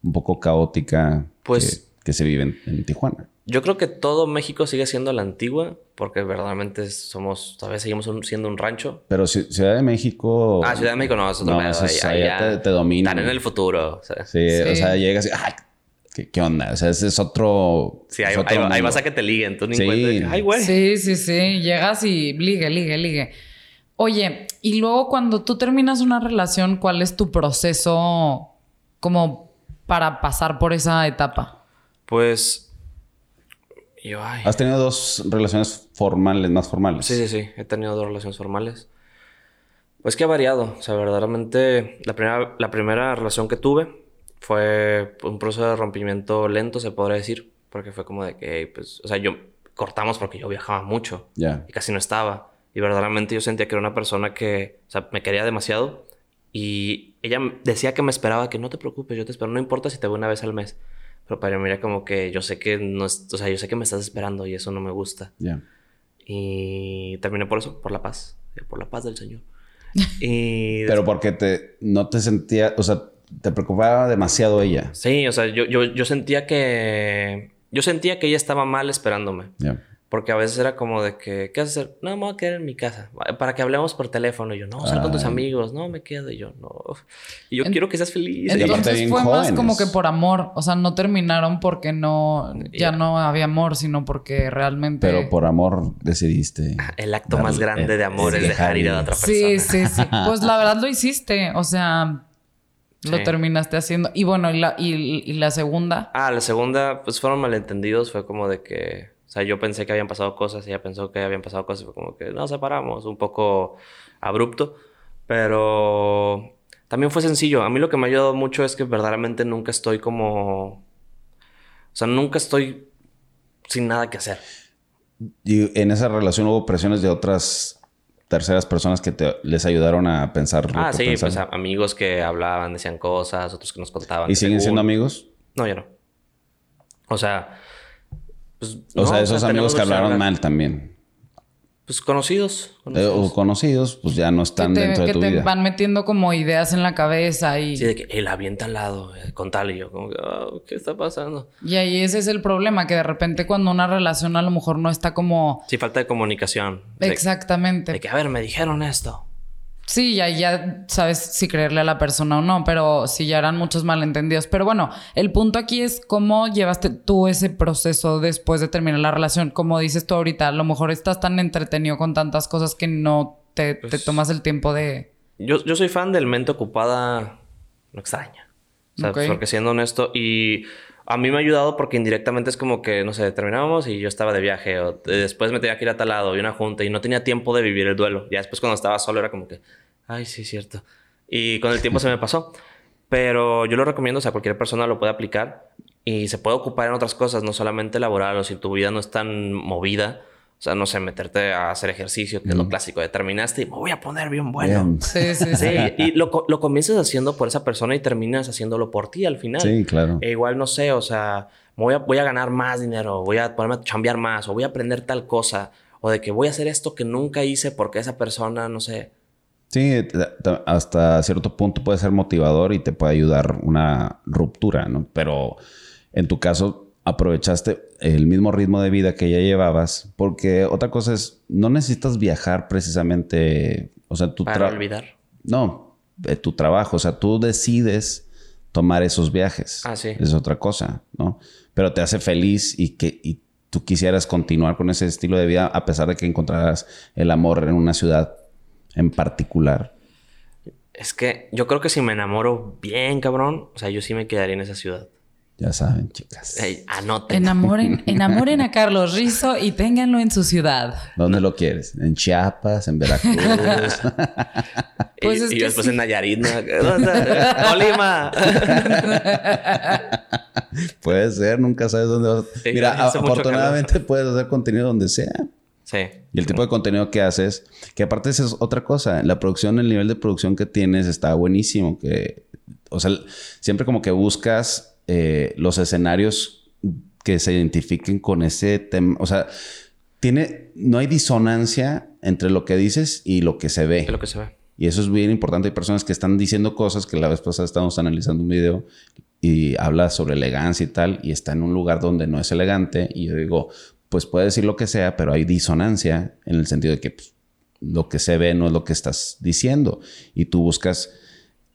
un poco caótica Pues- que, que se vive en, en Tijuana. Yo creo que todo México sigue siendo la antigua, porque verdaderamente somos, todavía seguimos un- siendo un rancho. Pero Ci- Ciudad de México. Ah, Ciudad de México no, es otro No, pedo, eso allá allá te, te dominan. Están en el futuro. o sea. Sí, Sí. o sea, llegas y. ¡Ay! ¿Qué, qué onda? O sea, ese es otro. Sí, ahí, es otro ahí- ahí mundo. vas a que te liguen. Tú ni Sí. que, ay, güey. Sí, sí, sí. Llegas y ligue, ligue, ligue. Oye, y luego cuando tú terminas una relación, ¿cuál es tu proceso como para pasar por esa etapa? Pues. Yo, ay. Has tenido dos relaciones formales, más formales. Sí, sí, sí. He tenido dos relaciones formales. Pues que ha variado. O sea, verdaderamente, la primera, la primera relación que tuve fue un proceso de rompimiento lento, se podría decir. Porque fue como de que, pues, o sea, yo cortamos porque yo viajaba mucho. Ya. y casi no estaba. Y verdaderamente yo sentía que era una persona que, o sea, me quería demasiado. Y ella decía que me esperaba, que no te preocupes, yo te espero, no importa si te veo una vez al mes. Pero para mí era como que yo sé que no, es- o sea, yo sé que me estás esperando y eso no me gusta. Ya. Y terminé por eso, por la paz, eh, por la paz del Señor. <laughs> Y Pero porque te, no te sentía, o sea, te preocupaba demasiado ella. sí, o sea, yo, yo, yo sentía que yo sentía que ella estaba mal esperándome. Ya. Porque a veces era como de que, ¿qué vas a hacer? No, me voy a quedar en mi casa. Para que hablemos por teléfono. Y yo, no, sal con tus Ay. amigos. No, me quedo. Y yo, no. Y yo En- quiero que seas feliz. Entonces fue más como que por amor. O sea, no terminaron porque no, ya no había amor, sino porque realmente. Pero por amor decidiste. El acto más grande de amor es es dejar ir a otra Sí, persona. sí, sí. <laughs> Pues la verdad lo hiciste. O sea, lo Sí. terminaste haciendo. Y bueno, y la, y, y la segunda. Ah, la segunda, pues fueron malentendidos. Fue como de que, sea, yo pensé que habían pasado cosas. Ella pensó que habían pasado cosas. Fue como que nos separamos. Un poco abrupto. Pero también fue sencillo. A mí lo que me ha ayudado mucho es que verdaderamente nunca estoy como. O sea, nunca estoy sin nada que hacer. Y en esa relación hubo presiones de otras terceras personas que te, les ayudaron a pensar. lo Ah, que sí, pues pensaban. a- amigos que hablaban, decían cosas, otros que nos contaban. ¿Y siguen siendo según- amigos? No, ya no. O sea. Pues, O no, sea, esos amigos que hablaron hablar. mal también. Pues conocidos. Eh, o conocidos, pues ya no Que están te, dentro de que tu te vida. van metiendo como ideas en la cabeza y, Sí, de que él avienta al lado, eh, con tal y yo, como que, ah, ¿qué está pasando? y ahí ese es el problema, que de repente cuando una relación a lo mejor no está como Sí, falta de comunicación. De- exactamente. De, que, a ver, me dijeron esto. Sí, ya, ya sabes si creerle a la persona o no, pero sí ya eran muchos malentendidos. Pero bueno, el punto aquí es cómo llevaste tú ese proceso después de terminar la relación. Como dices tú ahorita, a lo mejor estás tan entretenido con tantas cosas que no te, te Pues- tomas el tiempo de... Yo, yo soy fan del mente ocupada, no extraña. O sea, porque siendo honesto, y a mí me ha ayudado porque indirectamente es como que, no sé, terminábamos y yo estaba de viaje, o de- después me tenía que ir a tal lado y una junta y no tenía tiempo de vivir el duelo. Ya después cuando estaba solo era como que, ay, sí, cierto. Y con el tiempo se me pasó. Pero yo lo recomiendo, o sea, cualquier persona lo puede aplicar y se puede ocupar en otras cosas, no solamente laboral, o si tu vida no es tan movida, O sea, no sé, meterte a hacer ejercicio, que es lo clásico. de terminaste y me voy a poner bien bueno. Sí, sí, sí. Sí, y lo, lo comienzas haciendo por esa persona y terminas haciéndolo por ti al final. Sí, claro. E igual, no sé, o sea, me voy a, voy a ganar más dinero, voy a ponerme a chambear más, o voy a aprender tal cosa, o de que voy a hacer esto que nunca hice porque esa persona, no sé. Sí, hasta cierto punto puede ser motivador y te puede ayudar una ruptura, ¿no? Pero en tu caso aprovechaste el mismo ritmo de vida que ya llevabas, porque otra cosa es, no necesitas viajar precisamente, o sea, tu Para olvidar. No, de tu trabajo, o sea, tú decides tomar esos viajes. Ah, sí. Es otra cosa, ¿no? Pero te hace feliz y que y tú quisieras continuar con ese estilo de vida a pesar de que encontraras el amor en una ciudad en particular. Es que yo creo que si me enamoro bien, cabrón, o sea, yo sí me quedaría en esa ciudad. Ya saben, chicas. Ey, anoten. Enamoren, <laughs> enamoren a Carlos Rizo y ténganlo en su ciudad. ¿Dónde lo quieres? ¿En Chiapas? ¿En Veracruz? <laughs> <laughs> Y- Pues es y, que después sí. en Nayarit, ¿no? Colima. Puede ser, nunca sabes dónde vas. Sí, Mira, afortunadamente puedes hacer contenido donde sea. sí. Y el tipo de contenido que haces, que aparte esa es otra cosa, la producción, el nivel de producción que tienes está buenísimo, que, o sea, siempre como que buscas eh, los escenarios que se identifiquen con ese tema, o sea, tiene, no hay disonancia entre lo que dices y lo que se ve. Es lo que se ve. Y eso es bien importante. Hay personas que están diciendo cosas que la vez pasada estábamos analizando un video y habla sobre elegancia y tal, y está en un lugar donde no es elegante. Y yo digo, pues puede decir lo que sea, pero hay disonancia en el sentido de que pues, lo que se ve no es lo que estás diciendo. Y tú buscas,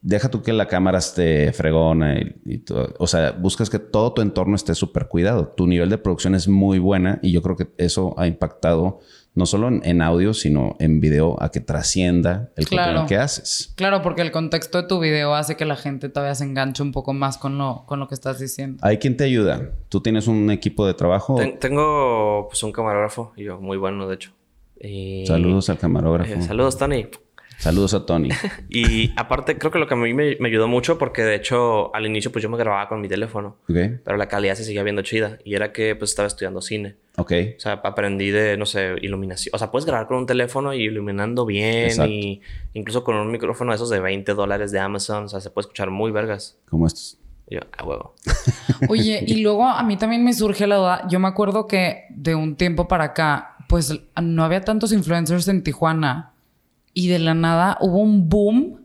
deja tú que la cámara esté fregona y, y todo. O sea, buscas que todo tu entorno esté súper cuidado. Tu nivel de producción es muy buena y yo creo que eso ha impactado no solo en, en audio, sino en video a que trascienda el Claro. contenido que haces. Claro, porque el contexto de tu video hace que la gente todavía se enganche un poco más con lo, con lo que estás diciendo. ¿Hay quien te ayuda? ¿Tú tienes un equipo de trabajo? Ten- tengo pues un camarógrafo, y yo, muy bueno, de hecho. Y- Saludos al camarógrafo. Eh, saludos, Tony. Saludos a Tony. <laughs> Y aparte, creo que lo que a mí me, me ayudó mucho, porque de hecho al inicio pues yo me grababa con mi teléfono, pero la calidad se seguía viendo chida. Y era que pues estaba estudiando cine. Ok. O sea, aprendí de, no sé, iluminación. O sea, puedes grabar con un teléfono y iluminando bien Exacto. y incluso con un micrófono de esos de 20 dólares de Amazon. O sea, se puede escuchar muy vergas. Como estos. Yo, a huevo. <laughs> Oye, y luego a mí también me surge la duda. Yo me acuerdo que de un tiempo para acá, pues no había tantos influencers en Tijuana y de la nada hubo un boom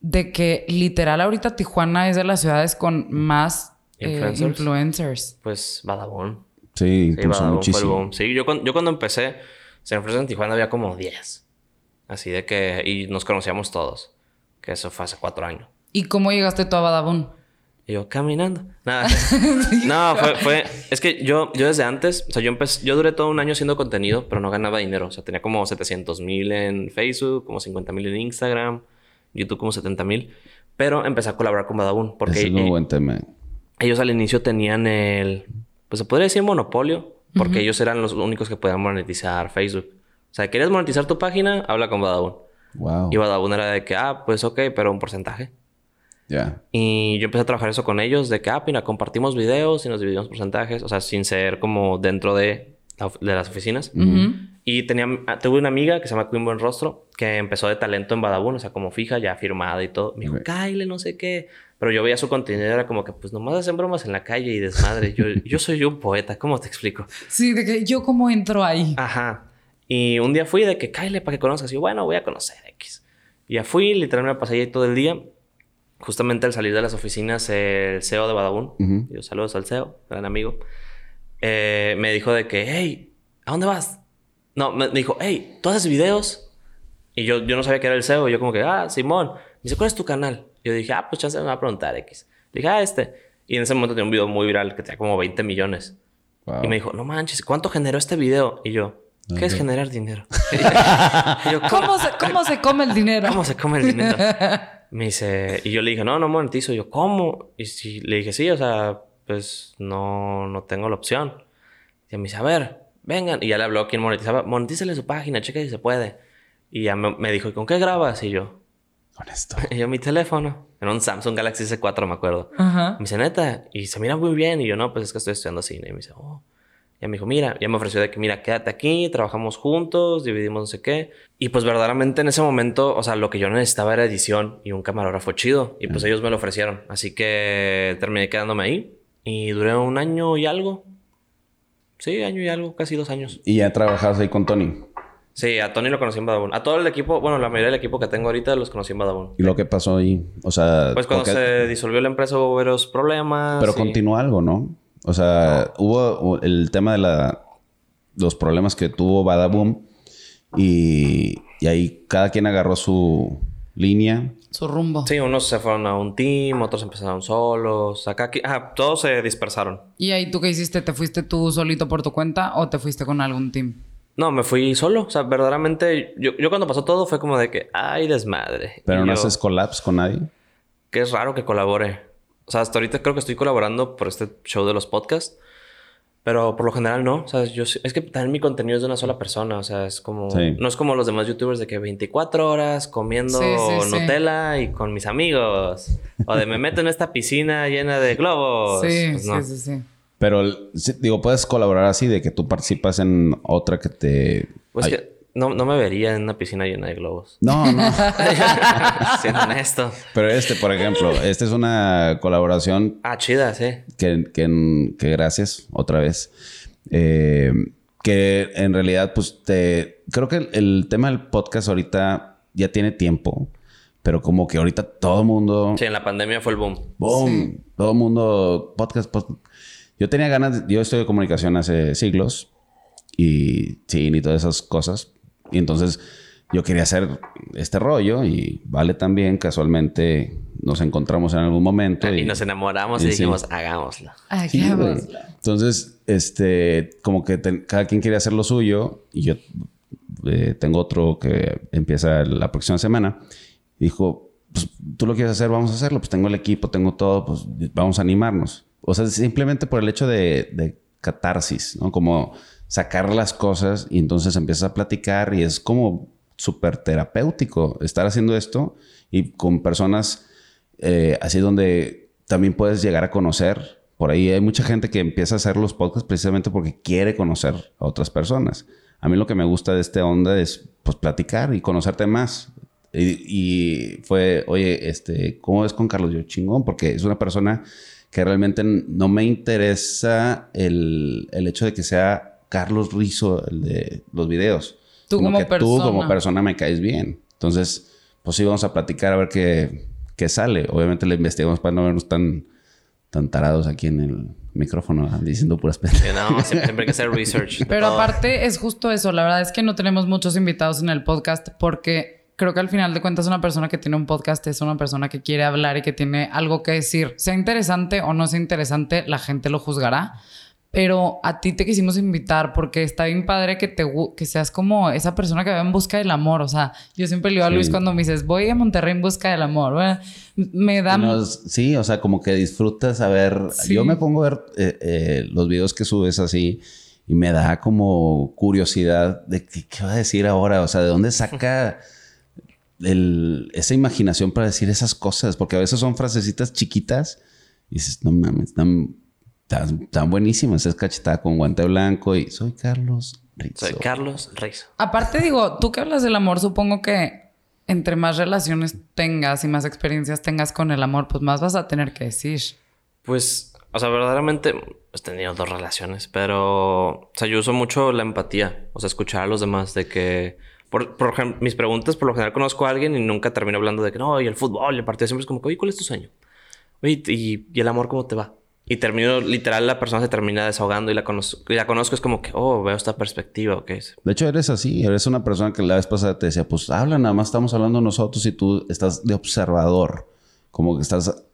de que literal ahorita Tijuana es de las ciudades con más eh, Influencers. Pues Badabun. Sí, Sí, fue el muchísimo. boom. Sí, yo, cuando- yo cuando empecé, se me en Tijuana había como 10. Así de que... Y nos conocíamos todos. Que eso fue hace cuatro años. ¿Y cómo llegaste tú a Badabun? Y yo caminando. Nada. <laughs> no, fue, fue... Es que yo, yo desde antes... O sea, yo empecé... Yo duré todo un año haciendo contenido, pero no ganaba dinero. O sea, tenía como 700 mil en Facebook, como 50 mil en Instagram, YouTube como 70 mil. Pero empecé a colaborar con Badabun. Porque es muy eh, buen tema. ellos al inicio tenían el... Pues se podría decir monopolio. Porque ellos eran los únicos que podían monetizar Facebook. O sea, ¿querías monetizar tu página? Habla con Badabun. Wow. Y Badabun era de que... Ah, pues ok, pero un porcentaje. Ya. Y yo empecé a trabajar eso con ellos, de que, ah, mira, compartimos videos y nos dividimos porcentajes, o sea, sin ser como dentro de, la of- de las oficinas. Y tenía, ah, tuve una amiga que se llama Queen Buen Rostro, que empezó de talento en Badabun, o sea, como fija, ya firmada y todo. Me dijo. Kyle, no sé qué. Pero yo veía su contenido y era como que, pues nomás hacen bromas en la calle y desmadre. Yo, <laughs> yo soy un poeta, ¿cómo te explico? Sí, de que yo cómo entro ahí. Ajá. Y un día fui de que, Kyle, para que conozcas. Y yo, bueno, voy a conocer X. Y ya fui, literalmente me pasé ahí todo el día. Justamente al salir de las oficinas, el CEO de Badabun, Ujú. yo saludos al CEO, gran amigo, eh, me dijo de que, hey, ¿a dónde vas? No, me dijo, hey, ¿tú haces videos? Y yo, yo no sabía que era el CEO. Y yo como que, ah, Simón. Me dice, ¿cuál es tu canal? Yo dije, ah, pues chance me va a preguntar X. Le dije, ah, este. Y en ese momento tenía un video muy viral que tenía como 20 millones. Wow. Y me dijo, no manches, ¿cuánto generó este video? Y yo, ¿qué es generar dinero? <laughs> <laughs> yo, ¿cómo, ¿Cómo se, ¿Cómo se come el dinero? cómo se come el dinero? <laughs> Me dice, y yo le dije, no, no monetizo. Y yo, ¿cómo? Y sí, le dije, sí, o sea, pues no, no tengo la opción. Y me dice, a ver, vengan. Y ya le habló a quien monetizaba, monetízale su página, checa si se puede. Y ya me, me dijo, ¿y con qué grabas? Y yo, Con esto. y yo, mi teléfono. Era un Samsung Galaxy S4, me acuerdo. Ajá. Me dice, neta, y se mira muy bien. Y yo, no, pues es que estoy estudiando cine. Y me dice, oh. Ya me dijo, mira, ya me ofreció de que, mira, quédate aquí, trabajamos juntos, dividimos no sé qué. Y pues verdaderamente en ese momento, o sea, lo que yo necesitaba era edición y un camarógrafo chido. Y pues ellos me lo ofrecieron. Así que terminé quedándome ahí. Y duré un año y algo. Sí, año y algo, casi dos años. ¿Y ya trabajas ahí con Tony? Sí, a Tony lo conocí en Badabun. A todo el equipo, bueno, la mayoría del equipo que tengo ahorita los conocí en Badabun. ¿Y lo que pasó ahí? O sea... Pues cuando porque- se disolvió la empresa hubo varios problemas. Pero y- continúa algo, ¿no? O sea, hubo el tema de la... Los problemas que tuvo Badaboom. Y, y ahí cada quien agarró su línea. Su rumbo. Sí, unos se fueron a un team, otros empezaron solos. Acá, aquí, ajá, todos se dispersaron. ¿Y ahí tú qué hiciste? ¿Te fuiste tú solito por tu cuenta o te fuiste con algún team? No, me fui solo. O sea, verdaderamente, yo, yo cuando pasó todo fue como de que, ay, desmadre. Pero Y no yo, haces collabs con nadie. Que es raro que colabore. O sea, hasta ahorita creo que estoy colaborando por este show de los podcasts. Pero por lo general no. O sea, yo es que también mi contenido es de una sola persona. O sea, es como... Sí. No es como los demás youtubers de que 24 horas comiendo Sí, sí, sí. Nutella y con mis amigos. O de me meto en esta piscina llena de globos. sí, Pues sí, no. sí, sí. Pero, sí, digo, puedes colaborar así de que tú participas en otra que te... Pues Ay, que no, no me vería en una piscina llena de globos. No, no. <laughs> Siendo honesto. Pero este, por ejemplo, esta es una colaboración Ah, chida, sí. que, que, que gracias otra vez. Eh, que en realidad, pues te. Creo que el, el tema del podcast ahorita ya tiene tiempo, pero como que ahorita todo el mundo. Sí, en la pandemia fue el boom. ¡Boom! Todo el mundo. Podcast, podcast. Yo tenía ganas. de- yo estudié comunicación hace siglos y sí, y todas esas cosas. Y entonces yo quería hacer este rollo y Vale también. Casualmente nos encontramos en algún momento. Y nos enamoramos y, y sí. dijimos, hagámoslo. Sí, güey. Entonces, este, como que ten- cada quien quiere hacer lo suyo y yo eh, tengo otro que empieza la próxima semana. Dijo, pues tú lo quieres hacer, vamos a hacerlo. Pues tengo el equipo, tengo todo, pues vamos a animarnos. O sea, simplemente por el hecho de, de catarsis, ¿no? Como sacar las cosas y entonces empiezas a platicar y es como súper terapéutico estar haciendo esto y con personas eh, así donde también puedes llegar a conocer. Por ahí hay mucha gente que empieza a hacer los podcasts precisamente porque quiere conocer a otras personas. A mí lo que me gusta de esta onda es pues platicar y conocerte más. Y, y fue, oye, este, ¿cómo es con Carlos? Yo chingón, porque es una persona que realmente no me interesa el, el hecho de que sea Carlos Rizo el de los videos. Tú Sino como que Tú persona. como persona me caes bien. Entonces, pues sí, vamos a platicar a ver qué, qué sale. Obviamente le investigamos para no vernos tan, tan tarados aquí en el micrófono ¿verdad? diciendo puras pendejadas. Que no, siempre, siempre hay que hacer research. Pero todo. aparte es justo eso. La verdad es que no tenemos muchos invitados en el podcast porque creo que al final de cuentas una persona que tiene un podcast es una persona que quiere hablar y que tiene algo que decir. Sea interesante o no sea interesante, la gente lo juzgará. Pero a ti te quisimos invitar porque está bien padre que, te, que seas como esa persona que va en busca del amor. O sea, yo siempre le digo a Sí. Luis cuando me dices, voy a Monterrey en busca del amor. Bueno, me da... Sí, o sea, como que disfrutas a ver. Sí. Yo me pongo a ver eh, eh, los videos que subes así y me da como curiosidad de qué, qué va a decir ahora. O sea, de dónde saca el- esa imaginación para decir esas cosas. Porque a veces son frasecitas chiquitas y dices, no mames, están, tan, tan buenísimas. Es cachetada con guante blanco y soy Carlos Rizzo. Soy Carlos Rizo. Aparte, digo, tú que hablas del amor, supongo que entre más relaciones tengas y más experiencias tengas con el amor, pues más vas a tener que decir. Pues, o sea, verdaderamente he tenido dos relaciones, pero, o sea, yo uso mucho la empatía, o sea, escuchar a los demás de que, por, por ejemplo, mis preguntas, por lo general conozco a alguien y nunca termino hablando de que no, y el fútbol, y el partido, siempre es como que, oye, ¿cuál es tu sueño? Oye, y, y el amor, ¿cómo te va? Y termino, literal, la persona se termina desahogando y la conozco, y la conozco es como que, oh, veo esta perspectiva, ok. De hecho, eres así. Eres una persona que la vez pasada te decía, pues habla, nada más estamos hablando nosotros y tú estás de observador. Como que estás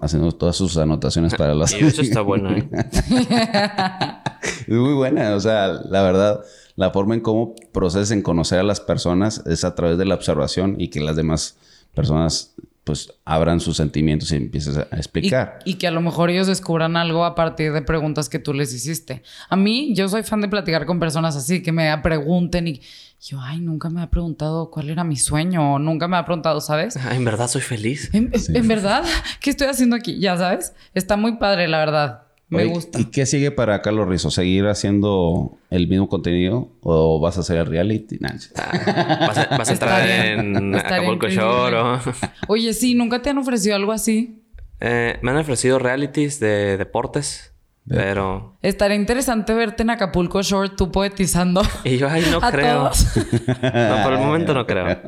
haciendo todas sus anotaciones para las... <laughs> Y eso está bueno, ¿eh? <laughs> es muy buena. O sea, la verdad, la forma en cómo proceses en conocer a las personas es a través de la observación y que las demás personas pues abran sus sentimientos y empieces a Y, explicar. y que a lo mejor ellos descubran algo a partir de preguntas que tú les hiciste. A mí, yo soy fan de platicar con personas así, que me pregunten y yo, ay, nunca me ha preguntado cuál era mi sueño, o nunca me ha preguntado, ¿sabes? Ah, en verdad soy feliz. En, en verdad, ¿qué estoy haciendo aquí? Ya sabes, está muy padre, la verdad. Me Oye, gusta. ¿Y qué sigue para Carlos Rizzo? ¿Seguir haciendo el mismo contenido o vas a hacer el reality? Nah, sí. Vas a, vas a <laughs> entrar en <laughs> Acapulco. Shore. o- <laughs> Oye, sí, ¿nunca te han ofrecido algo así? Eh, me han ofrecido realities de deportes, pero... Estaría interesante verte en Acapulco Shore tú poetizando. Y yo, ay, no a creo. todos. No, por el momento no creo.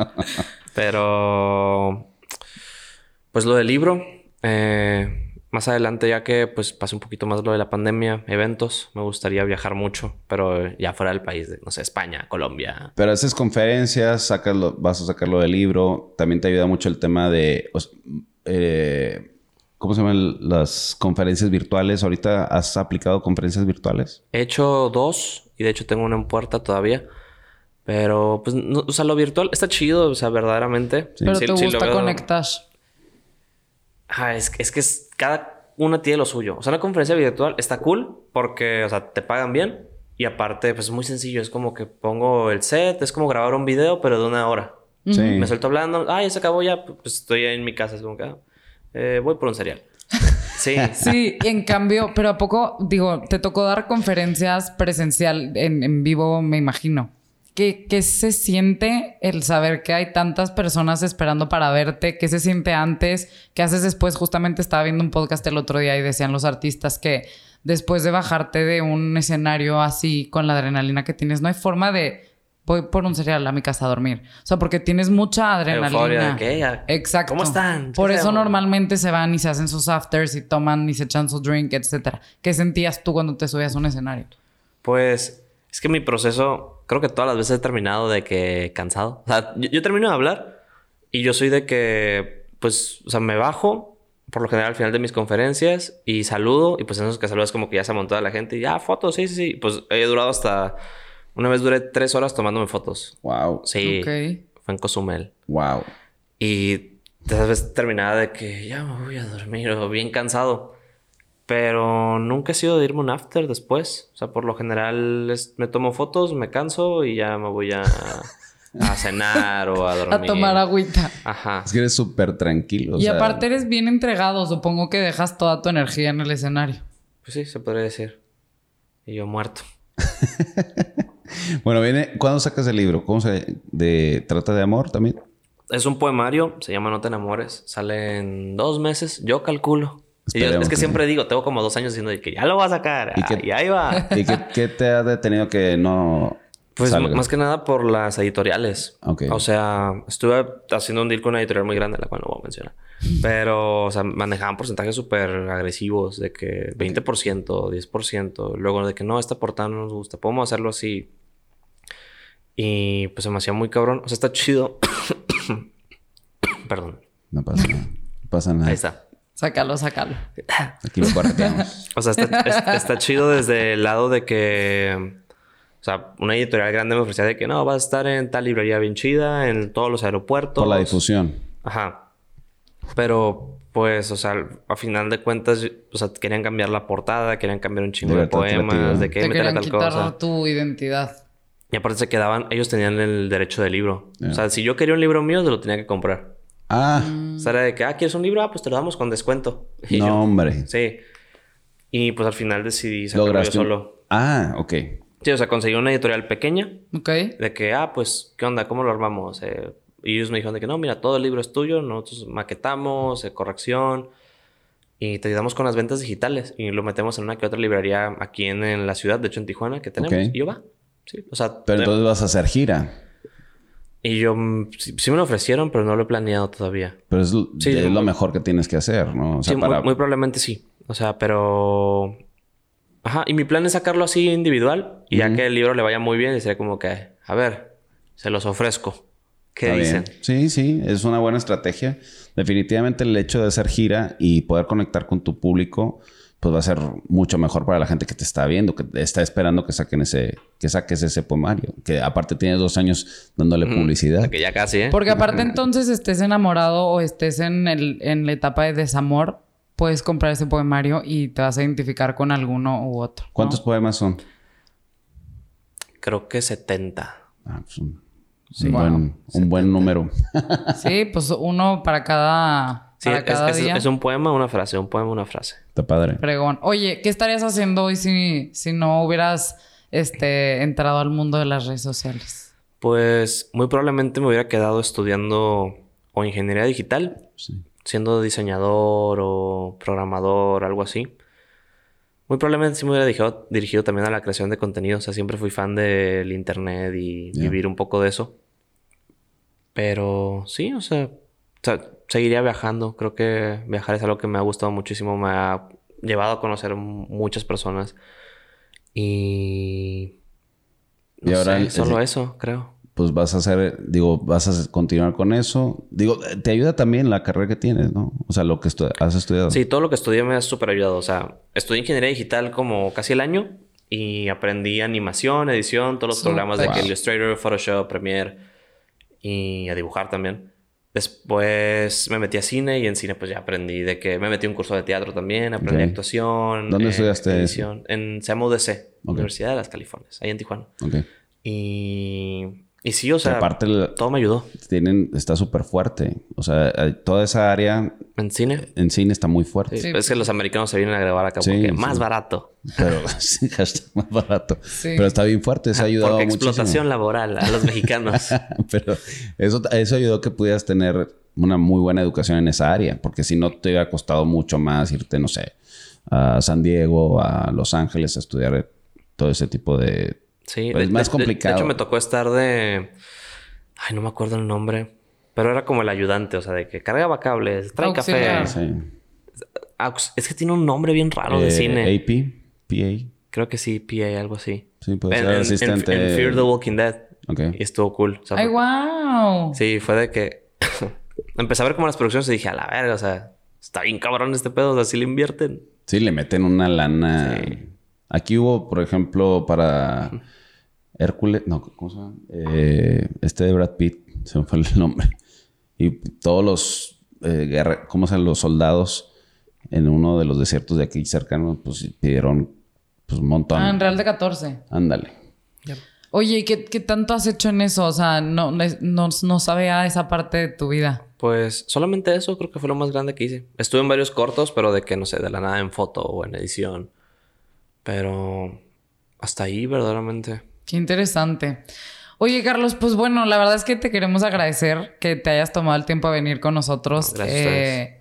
Pero... Pues lo del libro. eh, más adelante, ya que pues pase un poquito más lo de la pandemia, eventos, me gustaría viajar mucho, pero ya fuera del país, de, no sé, España, Colombia. Pero haces conferencias, sacas lo- vas a sacarlo del libro. También te ayuda mucho el tema de... o eh, ¿Cómo se llaman las conferencias virtuales? ¿Ahorita has aplicado conferencias virtuales? He hecho dos y de hecho tengo una en puerta todavía. Pero, pues, no- o sea, lo virtual está chido, o sea, verdaderamente. Pero Sí- te sí gusta conectar. Ah, es, es que es- cada una tiene lo suyo. O sea, una conferencia virtual está cool porque, o sea, te pagan bien. Y aparte, pues es muy sencillo. Es como que pongo el set, es como grabar un video, pero de una hora. Sí. Me suelto hablando. Ah, ya se acabó ya. Pues estoy en mi casa. Es como que, ah, eh, voy por un cereal. <laughs> Sí. Sí, y en cambio, pero ¿a poco, digo, te tocó dar conferencias presencial en, en vivo, me imagino? ¿Qué, ¿Qué se siente el saber que hay tantas personas esperando para verte? ¿Qué se siente antes? ¿Qué haces después? Justamente estaba viendo un podcast el otro día y decían los artistas que después de bajarte de un escenario así con la adrenalina que tienes, no hay forma de voy por un cereal a mi casa a dormir. O sea, porque tienes mucha adrenalina. Euforia Exacto. ¿cómo están? Por ¿Qué eso normalmente se van y se hacen sus afters y toman y se echan su drink, etcétera. ¿Qué sentías tú cuando te subías a un escenario? Pues es que mi proceso, creo que todas las veces he terminado de que cansado. O sea, yo, yo termino de hablar y yo soy de que, pues, o sea, me bajo por lo general al final de mis conferencias y saludo y pues en esos que saludas como que ya se montó la gente y ya, fotos, sí, sí, sí. Pues he durado hasta, una vez duré tres horas tomándome fotos. Wow. Sí, Ok. fue en Cozumel. Wow. Y esa vez terminaba de que ya me voy a dormir o bien cansado. Pero nunca he sido de irme un after después. O sea, por lo general es- me tomo fotos, me canso y ya me voy a, <laughs> a cenar o a dormir. A tomar agüita. Ajá. Es que eres súper tranquilo. o y sea, aparte eres bien entregado. Supongo que dejas toda tu energía en el escenario. Pues sí, se podría decir. Y yo muerto. <laughs> Bueno, viene... ¿Cuándo sacas el libro? ¿Cómo se... De... ¿Trata de amor también? Es un poemario, se llama No te enamores. Sale en dos meses, yo calculo. Yo- es que siempre digo, tengo como dos años diciendo que ya lo va a sacar. Y Y, que- y ahí va. <laughs> ¿Y qué, qué te ha detenido que no Pues salga? más que nada por las editoriales. Ok. O sea, estuve haciendo un deal con una editorial muy grande, la cual no voy a mencionar. Pero, o sea, manejaban porcentajes súper agresivos de que 20%, 10%. Luego de que no, esta portada no nos gusta, podemos hacerlo así. Y pues se me hacía muy cabrón. O sea, está chido. <coughs> Perdón. No pasa nada. No pasa nada. Ahí está. Sácalo, sácalo. Aquí lo correteamos. <laughs> O sea, está, es- está chido desde el lado de que... O sea, una editorial grande me ofrecía de que no, vas a estar en tal librería bien chida, en todos los aeropuertos. Por la difusión. Ajá. Pero, pues, o sea, a final de cuentas, o sea, querían cambiar la portada, querían cambiar un chingo de poemas, creativa. de que Te meter a querían tal quitar cosa. tu identidad. Y aparte se quedaban, ellos tenían el derecho de libro. Ya. O sea, si yo quería un libro mío, se lo tenía que comprar. Ah, O sea, era de que, ah, ¿quieres un libro? Ah, pues te lo damos con descuento. <laughs> Y no, yo, hombre. Sí. Y pues al final decidí sacarlo yo solo. Ah, ok. Sí, o sea, conseguí una editorial pequeña. ¿Ok? De que, ah, pues, ¿qué onda? ¿Cómo lo armamos? Eh, y ellos me dijeron de que no, mira, todo el libro es tuyo, nosotros maquetamos, eh, corrección y te ayudamos con las ventas digitales y lo metemos en una que otra librería aquí en, en la ciudad, de hecho en Tijuana, que tenemos. Ok. Y yo va. Sí, o sea, Pero entonces vas a hacer gira. Y yo mm, sí, sí me lo ofrecieron, pero no lo he planeado todavía. Pero es, l- Sí, es lo mejor que tienes que hacer, ¿no? O sea, sí, muy- para... muy, probablemente sí. O sea, pero. Ajá, y mi plan es sacarlo así individual y ya que el libro le vaya muy bien, sería como que, a ver, se los ofrezco. ¿Qué Está dicen? bien. Sí, sí, es una buena estrategia. Definitivamente el hecho de hacer gira y poder conectar con tu público, pues va a ser mucho mejor para la gente que te está viendo, que está esperando que saquen ese, que saques ese poemario. Que aparte tienes dos años dándole publicidad. Que ya casi, ¿eh? Porque <laughs> aparte entonces estés enamorado o estés en, el, en la etapa de desamor, puedes comprar ese poemario y te vas a identificar con alguno u otro. ¿no? ¿Cuántos poemas son? Creo que 70. Ah, pues un, Sí. un buen, un buen número. Sí, pues uno para cada, Sí, para es, cada es- día. es un poema, una frase, un poema, una frase. Está padre. Pregón. Oye, ¿qué estarías haciendo hoy si, si no hubieras este, entrado al mundo de las redes sociales? Pues muy probablemente me hubiera quedado estudiando o ingeniería digital, Sí. siendo diseñador o programador, algo así. Muy probablemente sí me hubiera dirigido, dirigido también a la creación de contenido. O sea, siempre fui fan del internet y vivir un poco de eso. Pero sí, o sea, o sea, seguiría viajando. Creo que viajar es algo que me ha gustado muchísimo. Me ha llevado a conocer muchas personas. Y... Y ahora sé, solo eso, creo. Pues vas a hacer, digo, vas a continuar con eso. Digo, te ayuda también la carrera que tienes, ¿no? O sea, lo que estu- has estudiado. Sí, todo lo que estudié me ha súper ayudado. O sea, estudié ingeniería digital como casi el año y aprendí animación, edición, todos los programas de. Illustrator, Photoshop, Premiere y a dibujar también. Después me metí a cine y en cine pues ya aprendí de que me metí un curso de teatro también, aprendí Ok. actuación. ¿Dónde eh, estudiaste edición. En se llama UDC, Ok. Universidad de las Californias, ahí en Tijuana. Ok. Y, y sí, o sea, aparte, todo me ayudó. tienen, está súper fuerte. O sea, toda esa área En cine. en cine está muy fuerte. Sí, Sí, es que los americanos se vienen a grabar acá Sí, porque sí. más barato. Pero <laughs> sí, hashtag más barato. Sí. Pero está bien fuerte. Eso ha ayudado Porque muchísimo. explotación laboral a los mexicanos. <laughs> Pero eso, eso ayudó a que pudieras tener una muy buena educación en esa área. Porque si no, te hubiera costado mucho más irte, no sé, a San Diego, a Los Ángeles a estudiar todo ese tipo de... Sí, Pues de- más de- complicado. De, hecho, me tocó estar de. Ay, no me acuerdo el nombre. Pero era como el ayudante, o sea, de que cargaba cables, trae Auxiliar. café. Sí. Aux- Es que tiene un nombre bien raro de Eh, cine. AP, PA. Creo que sí, PA, algo así. Sí, puede En- ser en- en- asistente. En, Fear the Walking Dead. Ok. Y estuvo cool. O sea, ¡Ay, wow! Sí, fue de que. <laughs> Empecé a ver como las producciones y dije, a la verga, o sea, está bien cabrón este pedo, o sea, sí le invierten. Sí, le meten una lana. Sí. Aquí hubo, por ejemplo, para Hércules, no, ¿cómo se llama? Eh, este de Brad Pitt, <laughs> se me fue el nombre. Y todos los, eh, ¿cómo se llaman? Los soldados en uno de los desiertos de aquí cercanos, pues pidieron pues, un montón. Ah, en Real de 14. Ándale. Oye, ¿y qué, qué tanto has hecho en eso? O sea, no, no, no sabía esa parte de tu vida. Pues solamente eso creo que fue lo más grande que hice. Estuve en varios cortos, pero de que no sé, de la nada en foto o en edición. Pero hasta ahí verdaderamente. Qué interesante. Oye, Carlos, pues bueno, la verdad es que te queremos agradecer que te hayas tomado el tiempo de venir con nosotros. Gracias a Eh,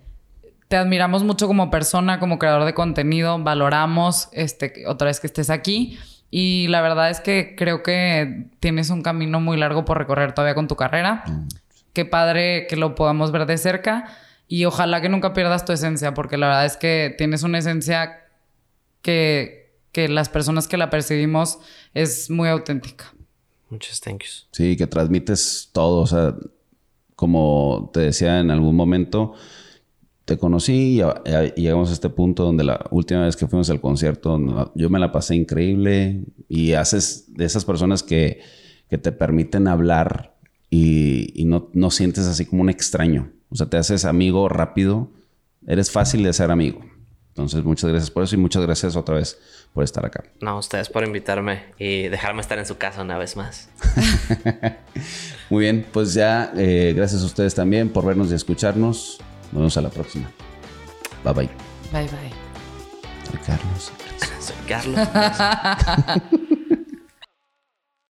te admiramos mucho como persona, como creador de contenido. Valoramos este, otra vez que estés aquí. Y la verdad es que creo que tienes un camino muy largo por recorrer todavía con tu carrera. Qué padre que lo podamos ver de cerca. Y ojalá que nunca pierdas tu esencia, porque la verdad es que tienes una esencia que, que las personas que la percibimos es muy auténtica. Muchas thank yous. Sí, que transmites todo. O sea, como te decía en algún momento, te conocí y, a- y llegamos a este punto donde la última vez que fuimos al concierto, no- yo me la pasé increíble y haces de esas personas que, que te permiten hablar y, y no, no sientes así como un extraño. O sea, te haces amigo rápido. Eres fácil de ser amigo. Entonces, muchas gracias por eso y muchas gracias otra vez por estar acá. No, ustedes por invitarme y dejarme estar en su casa una vez más. <laughs> Muy bien, pues ya eh, gracias a ustedes también por vernos y escucharnos. Nos vemos a la próxima. Bye bye. Bye bye. Soy Carlos. <laughs> Soy Carlos. <laughs>